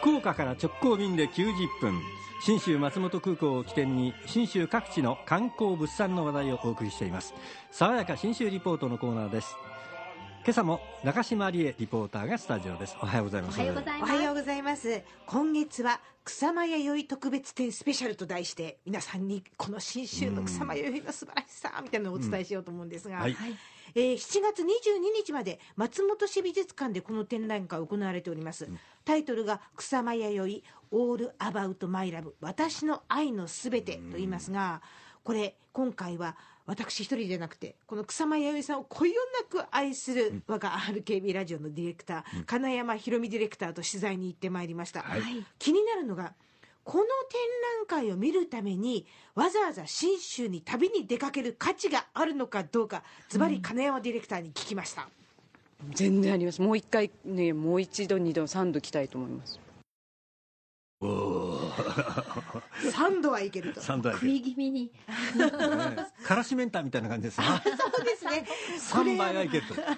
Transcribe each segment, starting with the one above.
福岡から直行便で90分。信州松本空港を起点に信州各地の観光物産の話題をお送りしています。爽やか信州リポートのコーナーです。今朝も中島理恵リポーターがスタジオです。おはようございます。おはようございます。おはようございます。今月は草間弥生特別展スペシャルと題して皆さんにこの新州の草間弥生の素晴らしさみたいなのをお伝えしようと思うんですが、はい。えー7月22日まで松本市美術館でこの展覧会が行われております、タイトルが「草間弥生オールアバウトマイラブ私の愛のすべて」と言いますがこれ今回は私一人じゃなくてこの草間彌生さんをこよなく愛する我が RKB ラジオのディレクター、金山ひろみディレクターと取材に行ってまいりました、はい。気になるのがこの展覧会を見るためにわざわざ信州に旅に出かける価値があるのかどうかズバリ金山ディレクターに聞きました、全然あります。もう一回ねもう一度二度三度来たいと思います 3度はいけると。サンドアイ食い気味に。からしメンターみたいな感じですね。そうですね。これ3倍はいけると。3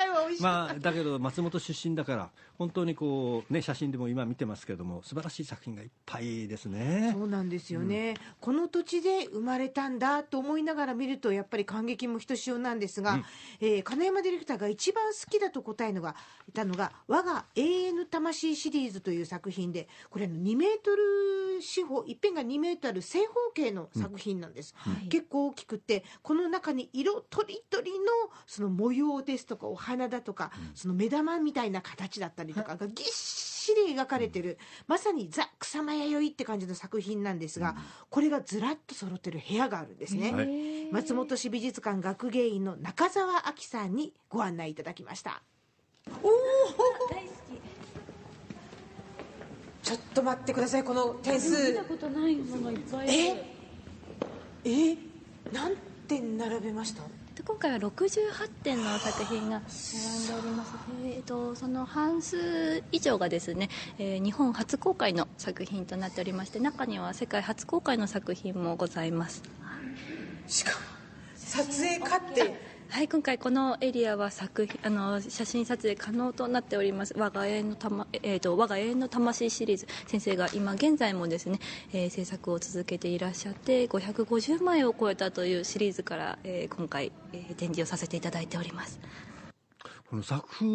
回は美味しい、まあだけど松本出身だから本当にこうね写真でも今見てますけども素晴らしい作品がいっぱいですね。そうなんですよね、この土地で生まれたんだと思いながら見るとやっぱり感激もひとしおなんですが、えー金山ディレクターが一番好きだと答えのがいたのが「我が永遠の魂」シリーズという作品でこれあの2メートル四方一辺が2メートル正方形の作品なんです、結構大きくてこの中に色とりどりのその模様ですとかお花だとか、その目玉みたいな形だったりとかがぎっしり描かれてる、まさにザ・草間弥生って感じの作品なんですが、これがずらっと揃ってる部屋があるんですね、はい。松本市美術館学芸員の中澤亜紀さんにご案内いただきました。おおちょっと待ってください。この点数。見たことないものがいっぱいある。え？何点並べました？で今回は68点の作品が並んでおります、えー、とその半数以上がですね、えー日本初公開の作品となっておりまして中には世界初公開の作品もございます。しかも撮影かってはい今回このエリアは作品あの写真撮影可能となっております。我が永遠のたま、えー、と我が永遠の魂シリーズ先生が今現在もですね、えー制作を続けていらっしゃって550枚を超えたというシリーズから、えー今回、えー展示をさせていただいております。この作風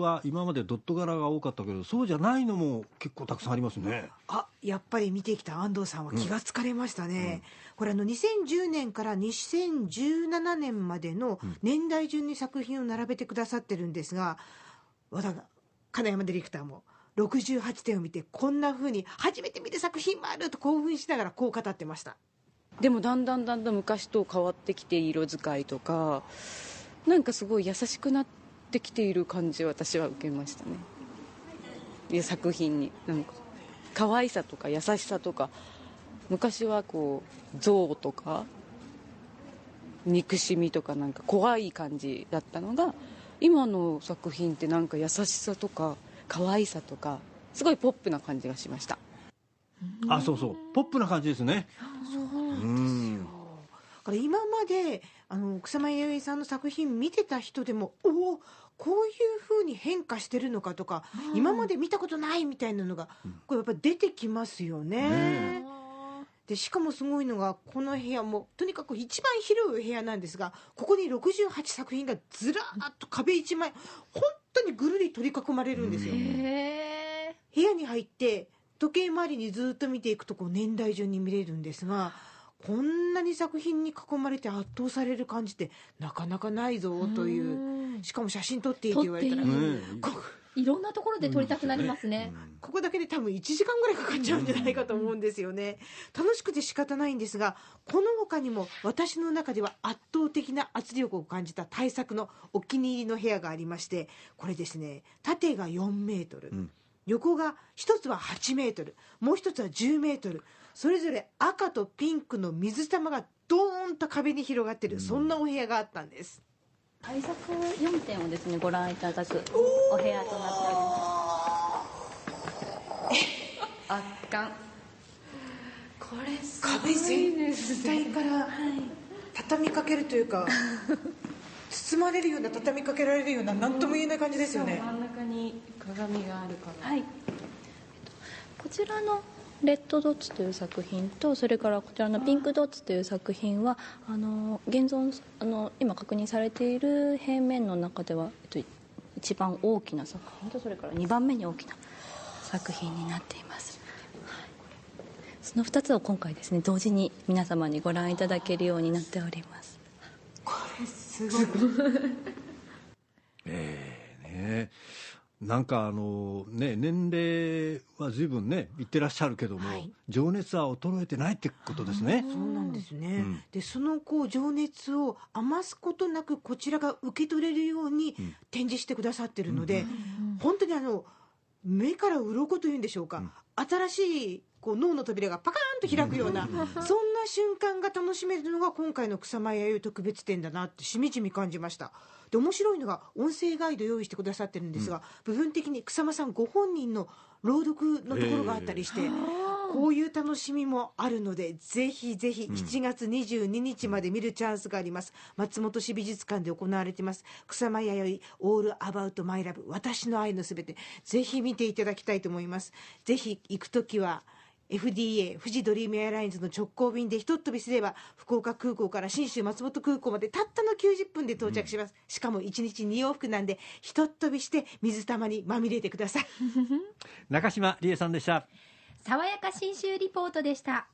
は今までドット柄が多かったけどそうじゃないのも結構たくさんありますね。あやっぱり見てきた安藤さんは気がつかれましたね、これあの2010年から2017年までの年代順に作品を並べてくださってるんですが和田金山ディレクターも68点を見てこんな風に初めて見る作品もあると興奮しながらこう語ってました。でもだんだんだんだん昔と変わってきて色使いとかなんかすごい優しくなってきている感じを私は受けましたね。いや作品に。なんか可愛さとか優しさとか昔はこう憎悪とか憎しみとかなんか怖い感じだったのが今の作品ってなんか優しさとか可愛さとかすごいポップな感じがしました。あそうそう。ポップな感じですね。うんだから今まであの草間彌生さんの作品見てた人でもおおこういう風に変化してるのかとか今まで見たことないみたいなのがこれやっぱ出てきますよね。ねでしかもすごいのがこの部屋もとにかく一番広いお部屋なんですがここに68作品がずらーっと壁一枚本当にぐるり取り囲まれるんですよ。へ部屋に入って時計回りにずっと見ていくとこう年代順に見れるんですがこんなに作品に囲まれて圧倒される感じってなかなかないぞという。しかも写真撮っていいって言われたら。いいこいろんなところで撮りたくなりますね、ここだけで多分1時間ぐらいかかっちゃうんじゃないかと思うんですよね。楽しくて仕方ないんですがこの他にも私の中では圧倒的な圧力を感じた大作のお気に入りの部屋がありましてこれですね縦が4メートル、ん。横が一つは8メートルもう一つは10メートルそれぞれ赤とピンクの水玉がドーンと壁に広がってる、そんなお部屋があったんです。対策4点をですねご覧いただくお部屋となっております。圧巻。これすご壁いです全体から畳みかけるというか包まれるような畳みかけられるような何とも言えない感じですよね。真ん中に鏡があるからはい。こちらのレッドドッツという作品とそれからこちらのピンクドッツという作品はあの現存あの今確認されている平面の中では、えっと、一番大きな作品とそれから2番目に大きな作品になっています、はい。その2つを今回ですね同時に皆様にご覧いただけるようになっております。これすごいええねなんかあのね年齢は随分ねいってらっしゃるけども、はい。情熱は衰えてないってことですね。そうなんですね、うん。でそのこう情熱を余すことなくこちらが受け取れるようにうん。展示してくださってるので、本当にあの目から鱗というんでしょうか、新しいこう脳の扉がパカーンと開くような、そんな瞬間が楽しめるのが今回の草間彌生特別展だなってしみじみ感じました。で面白いのが音声ガイド用意してくださってるんですが、部分的に草間さんご本人の朗読のところがあったりして、こういう楽しみもあるのでぜひぜひ7月22日まで見るチャンスがあります、松本市美術館で行われています。草間彌生オールアバウトマイラブ私の愛のすべてぜひ見ていただきたいと思います。ぜひ行く時は FDA 富士ドリームエアラインズの直行便でひとっ飛びすれば福岡空港から信州松本空港までたったの90分で到着します、しかも1日2往復なんでひとっ飛びして水玉にまみれてください。中島理恵さんでした。爽やか新州リポートでした